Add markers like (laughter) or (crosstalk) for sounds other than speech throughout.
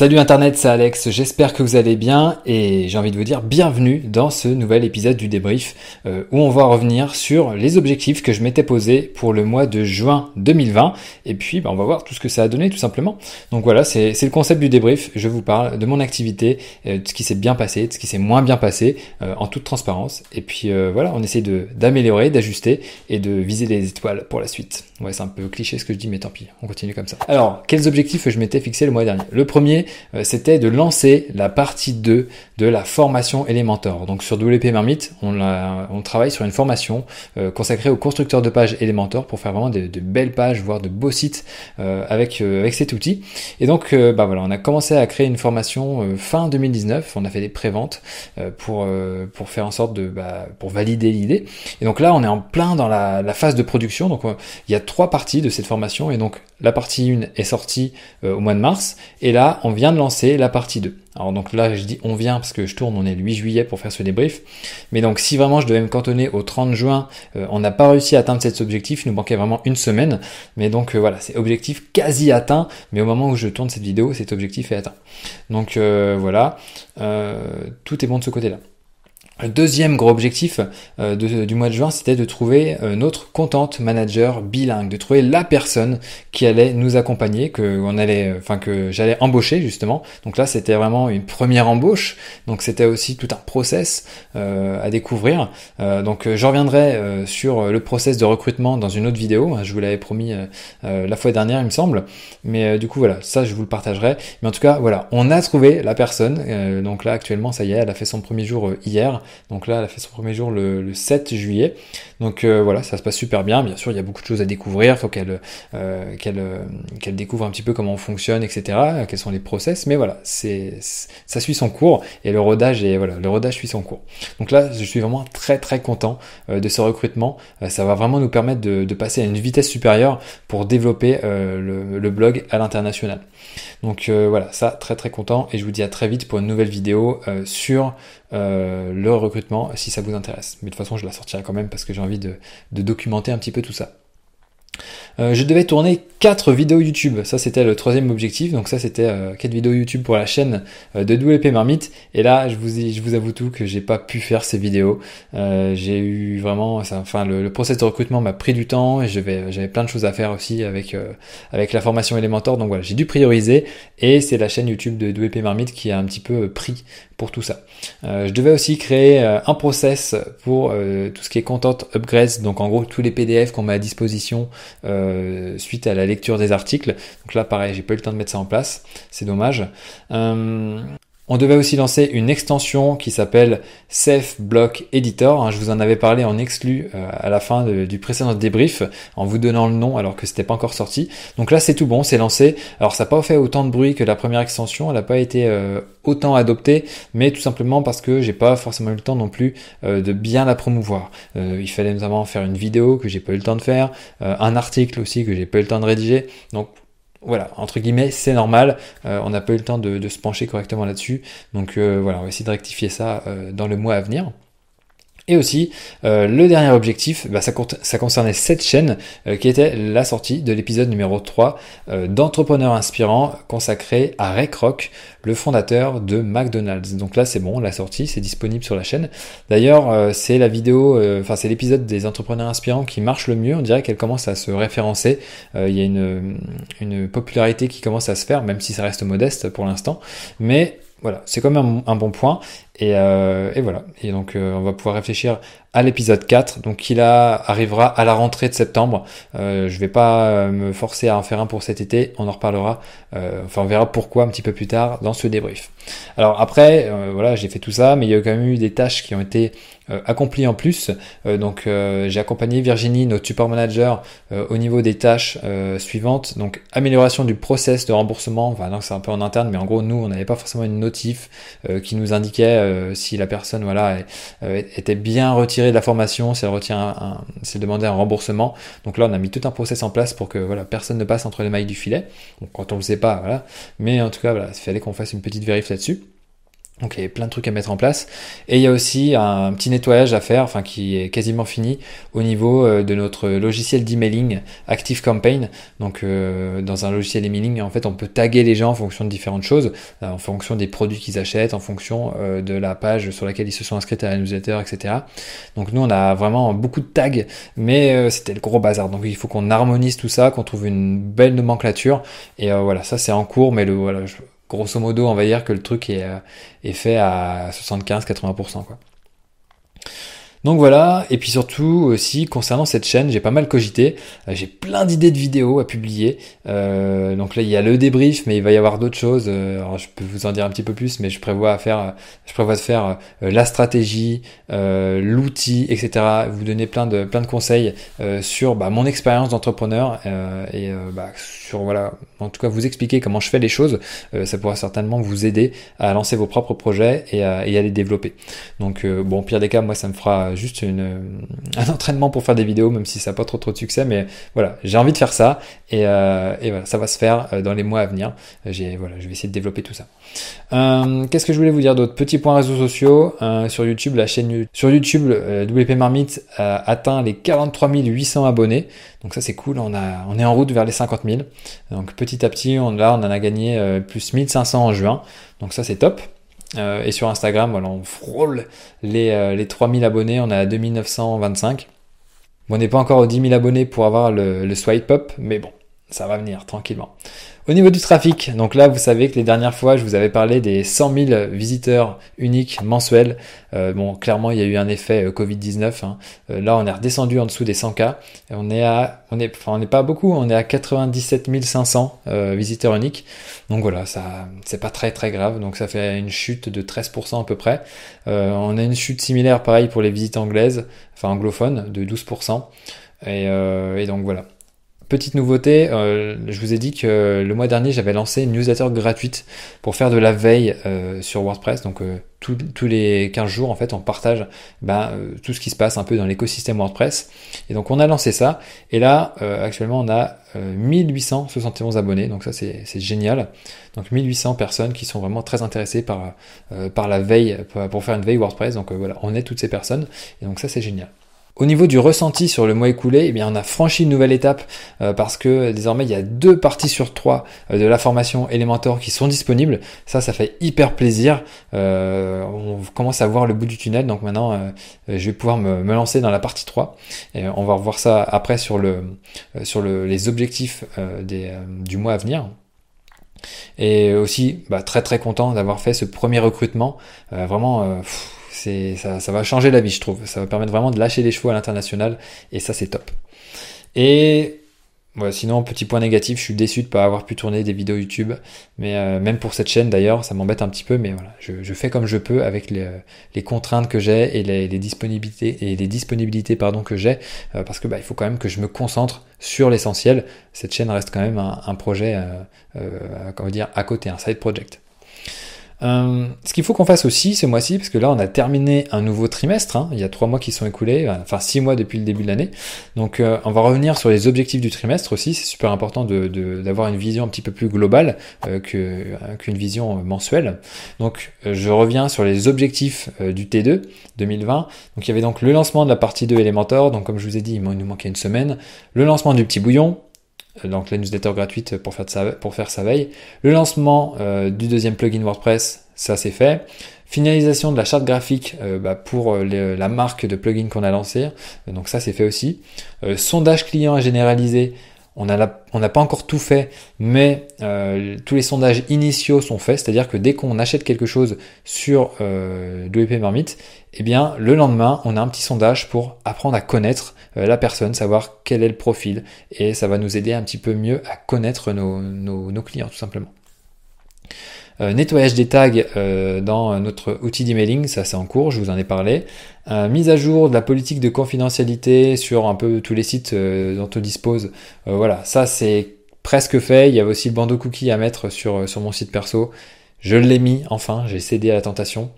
Salut Internet, c'est Alex, j'espère que vous allez bien et j'ai envie de vous dire bienvenue dans ce nouvel épisode du débrief euh, où on va revenir sur les objectifs que je m'étais posés pour le mois de juin 2020 et puis bah, on va voir tout ce que ça a donné tout simplement. Donc voilà, c'est le concept du débrief, je vous parle de mon activité, euh, de ce qui s'est bien passé, de ce qui s'est moins bien passé euh, en toute transparence et puis voilà, on essaie d'améliorer, d'ajuster et de viser les étoiles pour la suite. Ouais, c'est un peu cliché ce que je dis mais tant pis, on continue comme ça. Alors, quels objectifs je m'étais fixé le mois dernier? Le premier c'était de lancer la partie 2 de la formation Elementor. Donc sur WP Marmite, on, on travaille sur une formation euh, consacrée aux constructeurs de pages Elementor pour faire vraiment de, belles pages, voire de beaux sites euh, avec, avec cet outil. Et donc, bah voilà, on a commencé à créer une formation fin 2019. On a fait des préventes pour, pour faire en sorte de, bah, pour valider l'idée. Et donc là, on est en plein dans la, la phase de production. Donc il y a trois parties de cette formation. Et donc la partie 1 est sortie au mois de mars. Et là, on on vient de lancer la partie 2. Alors donc là, je dis on vient parce que je tourne, on est le 8 juillet pour faire ce débrief. Mais donc si vraiment je devais me cantonner au 30 juin, euh, on n'a pas réussi à atteindre cet objectif, il nous manquait vraiment une semaine. Mais donc euh, voilà, c'est objectif quasi atteint, mais au moment où je tourne cette vidéo, cet objectif est atteint. Donc euh, voilà, tout est bon de ce côté-là. Deuxième gros objectif euh, du mois de juin, c'était de trouver euh, notre content manager bilingue, de trouver la personne qui allait nous accompagner, que on allait, enfin que j'allais embaucher justement. Donc là, c'était vraiment une première embauche. Donc c'était aussi tout un process euh, à découvrir. donc je reviendrai sur le process de recrutement dans une autre vidéo. Je vous l'avais promis la fois dernière, il me semble. Mais du coup voilà, ça je vous le partagerai. Mais en tout cas voilà, on a trouvé la personne. donc là actuellement, ça y est, elle a fait son premier jour hier. Donc là, elle a fait son premier jour le, 7 juillet. Donc euh, voilà, ça se passe super bien. Bien sûr, il y a beaucoup de choses à découvrir. Il faut qu'elle euh, euh, qu'elle découvre un petit peu comment on fonctionne, etc. Quels sont les process. Mais voilà, ça suit son cours et le rodage et voilà, le rodage suit son cours. Donc là, je suis vraiment très très content de ce recrutement. ça va vraiment nous permettre de, passer à une vitesse supérieure pour développer le, le, blog à l'international. Donc voilà, ça très très content et je vous dis à très vite pour une nouvelle vidéo sur le recrutement si ça vous intéresse. Mais de toute façon, je la sortirai quand même parce que j'ai envie de, documenter un petit peu tout ça. Euh, je devais tourner 4 vidéos YouTube, ça c'était le troisième objectif, donc ça c'était euh, 4 vidéos YouTube pour la chaîne euh, de WP Marmite, et là je vous, je vous avoue tout que j'ai pas pu faire ces vidéos, euh, j'ai eu vraiment, enfin le, le, process de recrutement m'a pris du temps, et j'avais plein de choses à faire aussi avec, avec la formation Elementor, donc voilà, j'ai dû prioriser, et c'est la chaîne YouTube de WP Marmite qui a un petit peu pris pour tout ça. je devais aussi créer un process pour tout ce qui est content upgrades, donc en gros tous les PDF qu'on met à disposition euh, suite à la lecture des articles. Donc là, pareil, j'ai pas eu le temps de mettre ça en place. C'est dommage. On devait aussi lancer une extension qui s'appelle Safe Block Editor. Hein, je vous en avais parlé en exclu euh, à la fin du précédent débrief en vous donnant le nom alors que c'était pas encore sorti. Donc là c'est tout bon, c'est lancé. Alors ça n'a pas fait autant de bruit que la première extension, elle n'a pas été euh, autant adoptée, mais tout simplement parce que j'ai pas forcément eu le temps non plus euh, de bien la promouvoir. il fallait notamment faire une vidéo que j'ai pas eu le temps de faire, un article aussi que j'ai pas eu le temps de rédiger. Donc voilà, entre guillemets, c'est normal. Euh, on n'a pas eu le temps de, se pencher correctement là-dessus. Donc euh, voilà, on va essayer de rectifier ça euh, dans le mois à venir. Et aussi, euh, le dernier objectif, bah, ça, ça, concernait cette chaîne euh, qui était la sortie de l'épisode numéro 3 euh, d'Entrepreneurs inspirants consacré à Ray Kroc, le fondateur de McDonald's. Donc là, c'est bon, la sortie, c'est disponible sur la chaîne. D'ailleurs, c'est la vidéo, enfin c'est l'épisode des entrepreneurs inspirants qui marche le mieux. On dirait qu'elle commence à se référencer. Il y a une, une popularité qui commence à se faire, même si ça reste modeste pour l'instant. Mais voilà, c'est quand même un, bon point. Et, euh, et, voilà. Et donc, euh, on va pouvoir réfléchir à l'épisode 4, donc qui là arrivera à la rentrée de septembre. Euh, je vais pas euh, me forcer à en faire un pour cet été. On en reparlera. Euh, enfin, on verra pourquoi un petit peu plus tard dans ce débrief. Alors après, euh, voilà, j'ai fait tout ça, mais il y a quand même eu des tâches qui ont été accomplies en plus. donc, j'ai accompagné Virginie, notre support manager, au niveau des tâches suivantes. Donc, amélioration du process de remboursement. Enfin, non, c'est un peu en interne, mais en gros, nous, on n'avait pas forcément une notif qui nous indiquait euh, si la personne voilà euh, était bien retirée de la formation, si elle demandait un remboursement. Donc là, on a mis tout un process en place pour que voilà personne ne passe entre les mailles du filet. Quand on le sait pas, voilà. Mais en tout cas, voilà, il fallait qu'on fasse une petite vérif là-dessus. Donc il y a plein de trucs à mettre en place. Et il y a aussi un petit nettoyage à faire, enfin qui est quasiment fini au niveau euh, de notre logiciel d'emailing Active Campaign. Donc euh, dans un logiciel d'emailing, en fait, on peut taguer les gens en fonction de différentes choses, euh, en fonction des produits qu'ils achètent, en fonction de la page sur laquelle ils se sont inscrits à la newsletter, etc. Donc nous, on a vraiment beaucoup de tags, mais c'était le gros bazar. Donc il faut qu'on harmonise tout ça, qu'on trouve une belle nomenclature. Et voilà, ça c'est en cours, mais le voilà. Grosso modo, on va dire que le truc est, euh, est fait à 75-80%. Quoi. Donc voilà, et puis surtout aussi concernant cette chaîne, j'ai pas mal cogité, euh, j'ai plein d'idées de vidéos à publier. Euh, donc là il y a le débrief, mais il va y avoir d'autres choses. Euh, alors je peux vous en dire un petit peu plus, mais je prévois à faire, je prévois de faire la stratégie, l'outil, etc. Vous donner plein de plein de conseils sur bah, mon expérience d'entrepreneur et bah, sur voilà, en tout cas vous expliquer comment je fais les choses. ça pourra certainement vous aider à lancer vos propres projets et à, et à les développer. Donc bon, pire des cas, moi ça me fera juste une, (laughs) un entraînement pour faire des vidéos, même si ça n'a pas trop trop de succès. Mais voilà, j'ai envie de faire ça et, euh, voilà, ça va se faire euh, dans les mois à venir. J'ai voilà, je vais essayer de développer tout ça. Euh, Qu'est-ce que je voulais vous dire d'autre? Petit point réseaux sociaux euh, sur YouTube, la chaîne sur YouTube, euh, WP Marmite a atteint les 43 800 abonnés. Donc ça c'est cool. On a on est en route vers les 50 000. Donc petit à petit, on là on en a gagné plus 1500 en juin. Donc ça c'est top. Euh, et sur Instagram, voilà, on frôle les, euh, les 3000 abonnés, on est à 2925. Bon, on n'est pas encore aux 10 000 abonnés pour avoir le, le swipe up, mais bon, ça va venir tranquillement. Au niveau du trafic, donc là vous savez que les dernières fois je vous avais parlé des 100 000 visiteurs uniques mensuels. Euh, bon clairement il y a eu un effet euh, Covid-19. Hein. Euh, là on est redescendu en dessous des 100 k. Et on est à, on est, enfin on n'est pas beaucoup, on est à 97 500 visiteurs uniques. Donc voilà ça c'est pas très très grave. Donc ça fait une chute de 13% à peu près. on a une chute similaire pareil pour les visites anglaises, enfin anglophones de 12%. Et, et donc voilà. Petite nouveauté, euh, je vous ai dit que le mois dernier j'avais lancé une newsletter gratuite pour faire de la veille euh, sur WordPress. Donc euh, tous les 15 jours en fait on partage ben, tout ce qui se passe un peu dans l'écosystème WordPress. Et donc on a lancé ça et là actuellement on a 1871 abonnés. Donc ça c'est génial. Donc 1800 personnes qui sont vraiment très intéressées par, par la veille pour faire une veille WordPress. Donc voilà on est toutes ces personnes et donc ça c'est génial. Au niveau du ressenti sur le mois écoulé, eh bien, on a franchi une nouvelle étape euh, parce que désormais il y a deux parties sur trois euh, de la formation Elementor qui sont disponibles. Ça, ça fait hyper plaisir. Euh, on commence à voir le bout du tunnel. Donc maintenant, je vais pouvoir me, lancer dans la partie 3. Et on va revoir ça après sur, le, sur les objectifs du mois à venir. Et aussi, bah, très très content d'avoir fait ce premier recrutement. vraiment ça, va changer la vie, je trouve. Ça va permettre vraiment de lâcher les chevaux à l'international et ça, c'est top. Et sinon, petit point négatif, je suis déçu de ne pas avoir pu tourner des vidéos YouTube. Mais euh, même pour cette chaîne d'ailleurs, ça m'embête un petit peu. Mais voilà, je, fais comme je peux avec les, contraintes que j'ai et les, disponibilités et les disponibilités pardon que j'ai, euh, parce que bah, il faut quand même que je me concentre sur l'essentiel. Cette chaîne reste quand même un, projet, euh, dire, à côté, un side project. Euh, ce qu'il faut qu'on fasse aussi ce mois-ci, parce que là on a terminé un nouveau trimestre, hein, il y a trois mois qui sont écoulés, euh, enfin six mois depuis le début de l'année. Donc euh, on va revenir sur les objectifs du trimestre aussi, c'est super important d'avoir de, une vision un petit peu plus globale qu'une vision mensuelle. Donc je reviens sur les objectifs du T2 2020. Donc il y avait donc le lancement de la partie 2 Elementor, donc comme je vous ai dit, il nous manquait une semaine, le lancement du petit bouillon, donc la newsletter gratuite pour faire, sa, veille. Le lancement euh, du deuxième plugin WordPress, ça c'est fait. Finalisation de la charte graphique euh, bah, pour euh, la marque de plugin qu'on a lancé, donc ça c'est fait aussi. sondage client à généraliser, on n'a pas encore tout fait, mais tous les sondages initiaux sont faits, c'est-à-dire que dès qu'on achète quelque chose sur euh, eh bien le lendemain, on a un petit sondage pour apprendre à connaître euh, la personne, savoir quel est le profil, et ça va nous aider un petit peu mieux à connaître nos, clients tout simplement. Euh, nettoyage des tags euh, dans notre outil d'emailing, ça c'est en cours, je vous en ai parlé. mise à jour de la politique de confidentialité sur un peu tous les sites dont on dispose. voilà, ça c'est presque fait. Il y avait aussi le bandeau cookie à mettre sur, sur mon site perso. Je l'ai mis, enfin, j'ai cédé à la tentation.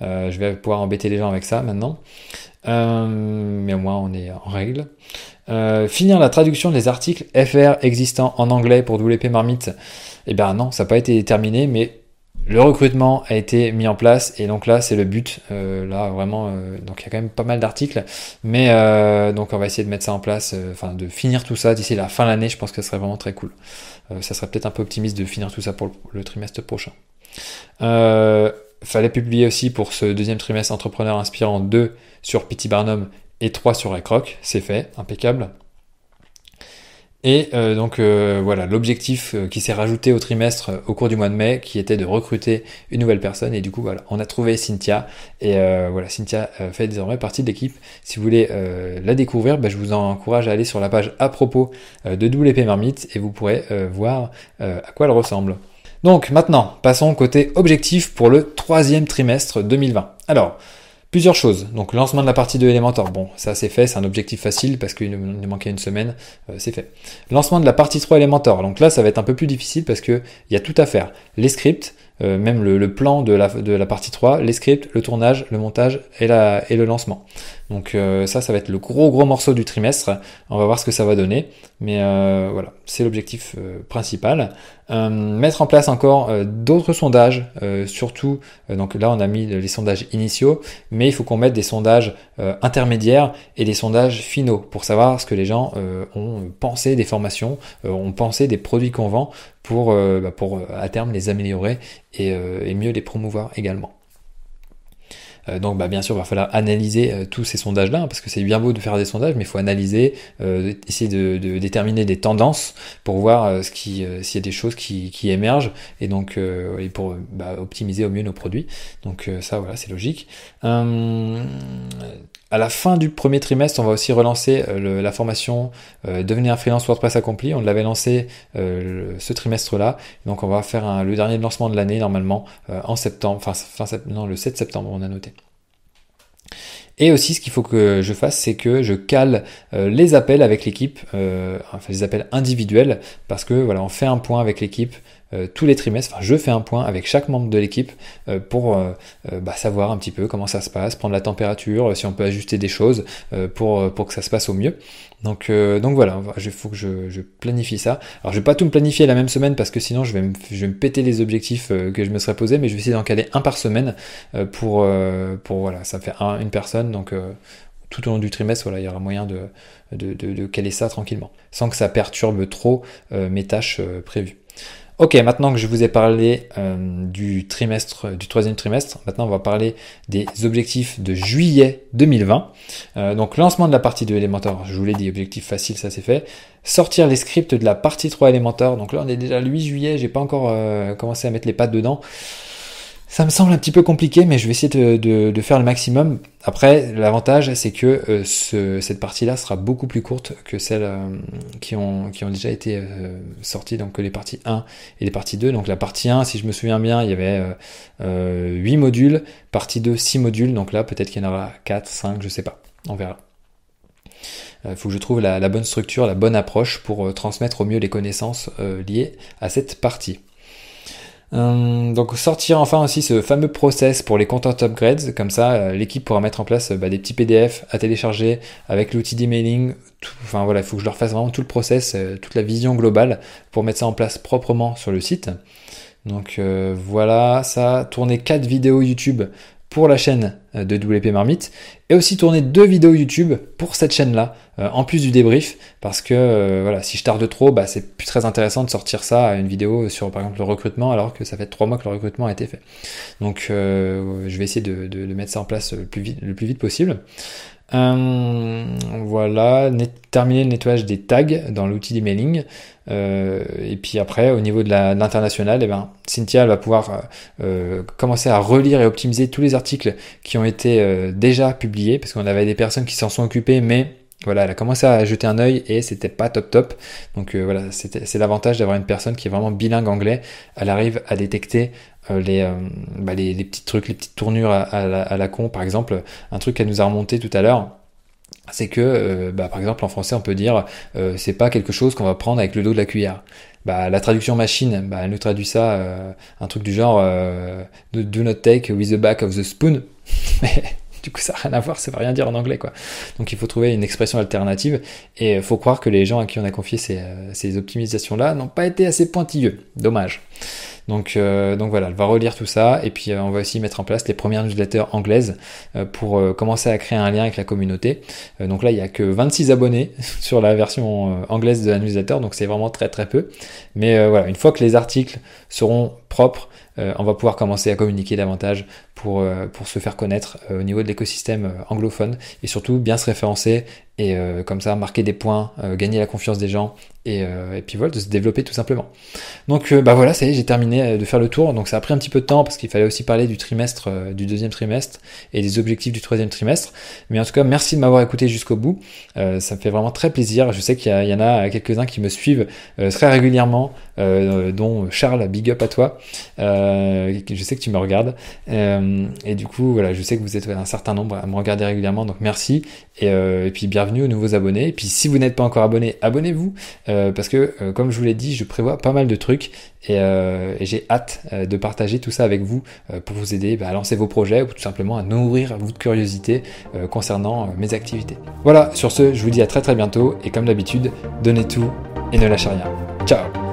je vais pouvoir embêter les gens avec ça maintenant. Euh, mais au moins on est en règle. Euh, finir la traduction des articles FR existants en anglais pour WP Marmite. Eh bien non, ça n'a pas été terminé, mais Le recrutement a été mis en place et donc là c'est le but. là vraiment, donc il y a quand même pas mal d'articles, mais donc on va essayer de mettre ça en place, enfin de finir tout ça d'ici la fin de l'année. Je pense que ce serait vraiment très cool. ça serait peut-être un peu optimiste de finir tout ça pour le, trimestre prochain. fallait publier aussi pour ce deuxième trimestre Entrepreneur Inspirant 2 sur Pity Barnum et 3 sur iCroc. C'est fait, impeccable. Et euh, donc euh, voilà, l'objectif euh, qui s'est rajouté au trimestre au cours du mois de mai, qui était de recruter une nouvelle personne. Et du coup, voilà, on a trouvé Cynthia. Et voilà, Cynthia fait désormais partie de l'équipe. Si vous voulez la découvrir, bah, je vous encourage à aller sur la page à propos de WP Marmite et vous pourrez voir à quoi elle ressemble. Donc maintenant, passons côté objectif pour le troisième trimestre 2020. Alors, Plusieurs choses. Donc lancement de la partie 2 Elementor. Bon, ça c'est fait, c'est un objectif facile parce qu'il nous manquait une semaine, euh, c'est fait. Lancement de la partie 3 Elementor. Donc là ça va être un peu plus difficile parce qu'il y a tout à faire. Les scripts, euh, même le, plan de la, partie 3, les scripts, le tournage, le montage et, le lancement. Donc euh, ça, ça va être le gros gros morceau du trimestre. On va voir ce que ça va donner. Mais voilà, c'est l'objectif principal. Mettre en place encore d'autres sondages, surtout, donc là on a mis les sondages initiaux, mais il faut qu'on mette des sondages intermédiaires et des sondages finaux pour savoir ce que les gens ont pensé des formations, ont pensé des produits qu'on vend pour, bah, pour à terme les améliorer euh, et, mieux les promouvoir également. Euh, donc bah, bien sûr, il va falloir analyser euh, tous ces sondages-là, hein, parce que c'est bien beau de faire des sondages, mais il faut analyser, essayer de, déterminer des tendances pour voir ce qui, s'il y a des choses qui, émergent, et donc et pour bah, optimiser au mieux nos produits. Donc ça, voilà, c'est logique. À la fin du premier trimestre, on va aussi relancer euh, la formation euh, Devenir un freelance WordPress accompli. On l'avait lancé euh, ce trimestre-là. Donc on va faire le dernier lancement de l'année normalement en septembre, enfin fin, non, le 7 septembre, on a noté. Et aussi, ce qu'il faut que je fasse, c'est que je cale les appels avec l'équipe, enfin les appels individuels, parce que voilà, on fait un point avec l'équipe euh, tous les trimestres, je fais un point avec chaque membre de l'équipe euh, pour euh, bah, savoir un petit peu comment ça se passe, prendre la température, si on peut ajuster des choses pour, pour que ça se passe au mieux. Donc, donc voilà, il faut que je, planifie ça. Alors je vais pas tout me planifier la même semaine parce que sinon je vais me, je vais me péter les objectifs que je me serais posé, mais je vais essayer d'en caler un par semaine pour, pour voilà, ça fait un, une personne, donc tout au long du trimestre, voilà, il y aura moyen de, de, de, de caler ça tranquillement, sans que ça perturbe trop mes tâches prévues. Ok, maintenant que je vous ai parlé euh, du trimestre, du troisième trimestre, maintenant on va parler des objectifs de juillet 2020. Euh, donc lancement de la partie 2 Elementor, je vous l'ai dit, objectif facile, ça c'est fait. Sortir les scripts de la partie 3 Elementor, donc là on est déjà le 8 juillet, j'ai pas encore euh, commencé à mettre les pattes dedans. Ça me semble un petit peu compliqué, mais je vais essayer de, faire le maximum. Après, l'avantage, c'est que euh, cette partie-là sera beaucoup plus courte que celles euh, qui, ont, qui ont déjà été euh, sorties, donc les parties 1 et les parties 2. Donc la partie 1, si je me souviens bien, il y avait 8 modules, partie 2, 6 modules, donc là peut-être qu'il y en aura 4, 5, je sais pas, on verra. Il faut que je trouve la, la, bonne structure, la bonne approche pour transmettre au mieux les connaissances liées à cette partie. Euh, donc sortir enfin aussi ce fameux process pour les content upgrades, comme ça euh, l'équipe pourra mettre en place bah, des petits PDF à télécharger avec l'outil d'emailing. Enfin voilà, il faut que je leur fasse vraiment tout le process, euh, toute la vision globale pour mettre ça en place proprement sur le site. Donc voilà, ça, tourner 4 vidéos YouTube pour la chaîne euh, de WP Marmite et aussi tourner deux vidéos YouTube pour cette chaîne-là, euh, en plus du débrief, parce que euh, voilà, si je tarde trop, bah, c'est plus très intéressant de sortir ça à une vidéo sur par exemple le recrutement, alors que ça fait trois mois que le recrutement a été fait. Donc je vais essayer de, mettre ça en place le plus vite, le plus vite possible. Euh, voilà, terminer le nettoyage des tags dans l'outil d'emailing. Euh, et puis après, au niveau de l'international, eh ben, Cynthia va pouvoir euh, commencer à relire et optimiser tous les articles qui été déjà publiés, parce qu'on avait des personnes qui s'en sont occupées, mais voilà, elle a commencé à jeter un œil et c'était pas top top. Donc voilà, c'est l'avantage d'avoir une personne qui est vraiment bilingue anglais. Elle arrive à détecter euh, euh, bah, les, les, petits trucs, les petites tournures à, la, con, par exemple, un truc qu'elle nous a remonté tout à l'heure, c'est que, euh, bah, par exemple, en français, on peut dire, c'est pas quelque chose qu'on va prendre avec le dos de la cuillère. Bah, la traduction machine, bah, elle nous traduit ça, un truc du genre, do not take with the back of the spoon. (laughs) Mais du coup, ça n'a rien à voir, ça veut rien dire en anglais, quoi. Donc, il faut trouver une expression alternative, et il faut croire que les gens à qui on a confié ces, ces optimisations-là n'ont pas été assez pointilleux. Dommage. Donc, donc voilà, elle va relire tout ça et puis on va aussi mettre en place les premières newsletters anglaises pour commencer à créer un lien avec la communauté. donc là, il y a que 26 abonnés (laughs) sur la version anglaise de la newsletter, donc c'est vraiment très très peu. Mais voilà, une fois que les articles seront propres, on va pouvoir commencer à communiquer davantage pour, pour se faire connaître au niveau de l'écosystème anglophone et surtout bien se référencer et euh, comme ça marquer des points, euh, gagner la confiance des gens et, euh, et, puis voilà de se développer tout simplement. Donc bah voilà, ça y est, j'ai terminé de faire le tour. Donc ça a pris un petit peu de temps parce qu'il fallait aussi parler du trimestre, du deuxième trimestre et des objectifs du troisième trimestre. Mais en tout cas, merci de m'avoir écouté jusqu'au bout. ça me fait vraiment très plaisir. Je sais qu'il y, y, en a quelques-uns qui me suivent très régulièrement, dont Charles, big up à toi. je sais que tu me regardes et du coup voilà, je sais que vous êtes un certain nombre à me regarder régulièrement. Donc merci et, puis bienvenue aux nouveaux abonnés. Et puis si vous n'êtes pas encore abonné, abonnez-vous euh, parce que euh, comme je vous l'ai dit, je prévois pas mal de trucs et, euh, j'ai hâte de partager tout ça avec vous pour vous aider bah, à lancer vos projets ou tout simplement à nourrir votre curiosité concernant mes activités. Voilà, sur ce, je vous dis à très très bientôt et comme d'habitude, donnez tout et ne lâchez rien. Ciao